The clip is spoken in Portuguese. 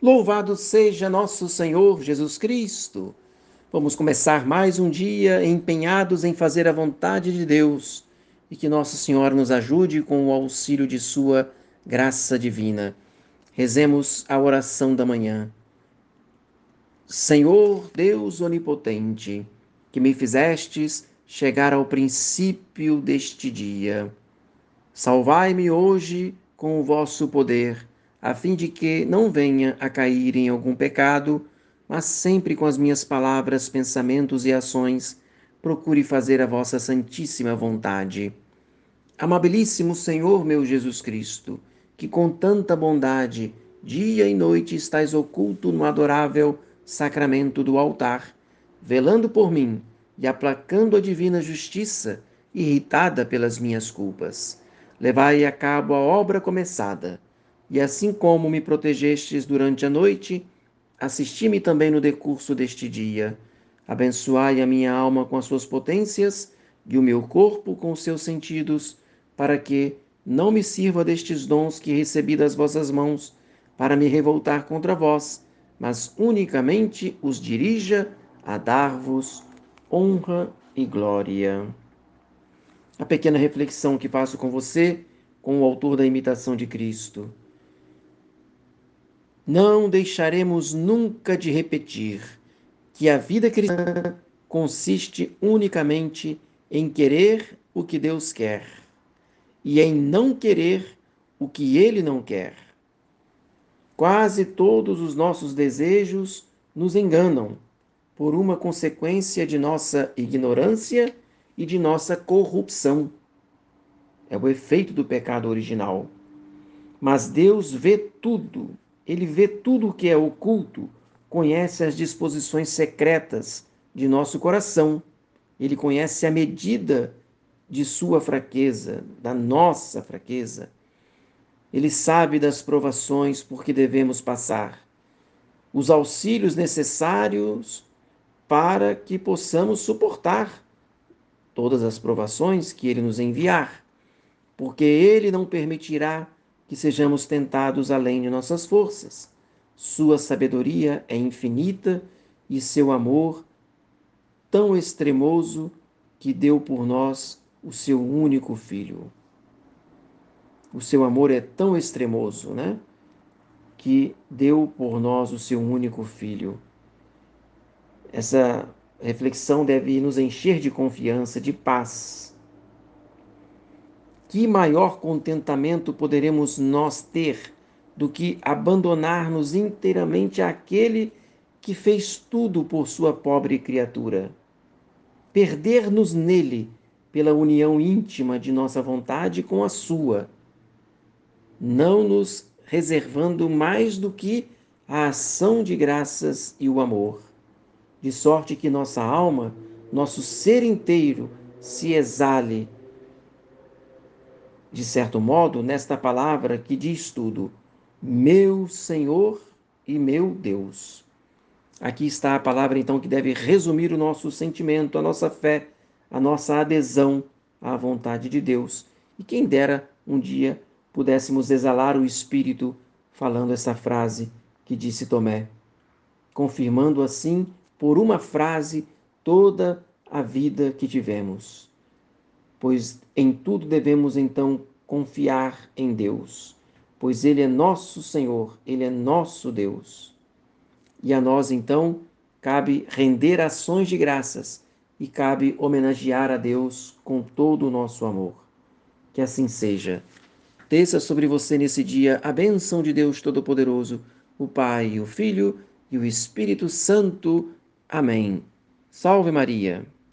Louvado seja nosso Senhor Jesus Cristo. Vamos começar mais um dia empenhados em fazer a vontade de Deus e que Nossa Senhora nos ajude com o auxílio de Sua graça divina. Rezemos a oração da manhã. Senhor Deus Onipotente, que me fizestes chegar ao princípio deste dia, salvai-me hoje com o vosso poder a fim de que não venha a cair em algum pecado, mas sempre com as minhas palavras, pensamentos e ações, procure fazer a vossa santíssima vontade. Amabilíssimo Senhor meu Jesus Cristo, que com tanta bondade, dia e noite estais oculto no adorável sacramento do altar, velando por mim e aplacando a divina justiça, irritada pelas minhas culpas. Levai a cabo a obra começada e assim como me protegestes durante a noite, assisti-me também no decurso deste dia. Abençoai a minha alma com as suas potências e o meu corpo com os seus sentidos, para que não me sirva destes dons que recebi das vossas mãos para me revoltar contra vós, mas unicamente os dirija a dar-vos honra e glória. A pequena reflexão que faço com você, com o autor da imitação de Cristo. Não deixaremos nunca de repetir que a vida cristã consiste unicamente em querer o que Deus quer e em não querer o que Ele não quer. Quase todos os nossos desejos nos enganam por uma consequência de nossa ignorância e de nossa corrupção. É o efeito do pecado original. Mas Deus vê tudo ele vê tudo o que é oculto, conhece as disposições secretas de nosso coração. Ele conhece a medida de sua fraqueza, da nossa fraqueza. Ele sabe das provações por que devemos passar, os auxílios necessários para que possamos suportar todas as provações que ele nos enviar, porque ele não permitirá que sejamos tentados além de nossas forças. Sua sabedoria é infinita e seu amor tão extremoso que deu por nós o seu único filho. O seu amor é tão extremoso, né? Que deu por nós o seu único filho. Essa reflexão deve nos encher de confiança, de paz que maior contentamento poderemos nós ter do que abandonar-nos inteiramente àquele que fez tudo por sua pobre criatura? Perder-nos nele pela união íntima de nossa vontade com a sua, não nos reservando mais do que a ação de graças e o amor, de sorte que nossa alma, nosso ser inteiro se exale de certo modo, nesta palavra que diz tudo: meu Senhor e meu Deus. Aqui está a palavra, então, que deve resumir o nosso sentimento, a nossa fé, a nossa adesão à vontade de Deus. E quem dera um dia pudéssemos exalar o Espírito falando essa frase que disse Tomé, confirmando assim, por uma frase, toda a vida que tivemos pois em tudo devemos então confiar em Deus, pois Ele é nosso Senhor, Ele é nosso Deus. E a nós então cabe render ações de graças e cabe homenagear a Deus com todo o nosso amor. Que assim seja. Desça sobre você nesse dia a bênção de Deus Todo-Poderoso, o Pai, o Filho e o Espírito Santo. Amém. Salve Maria.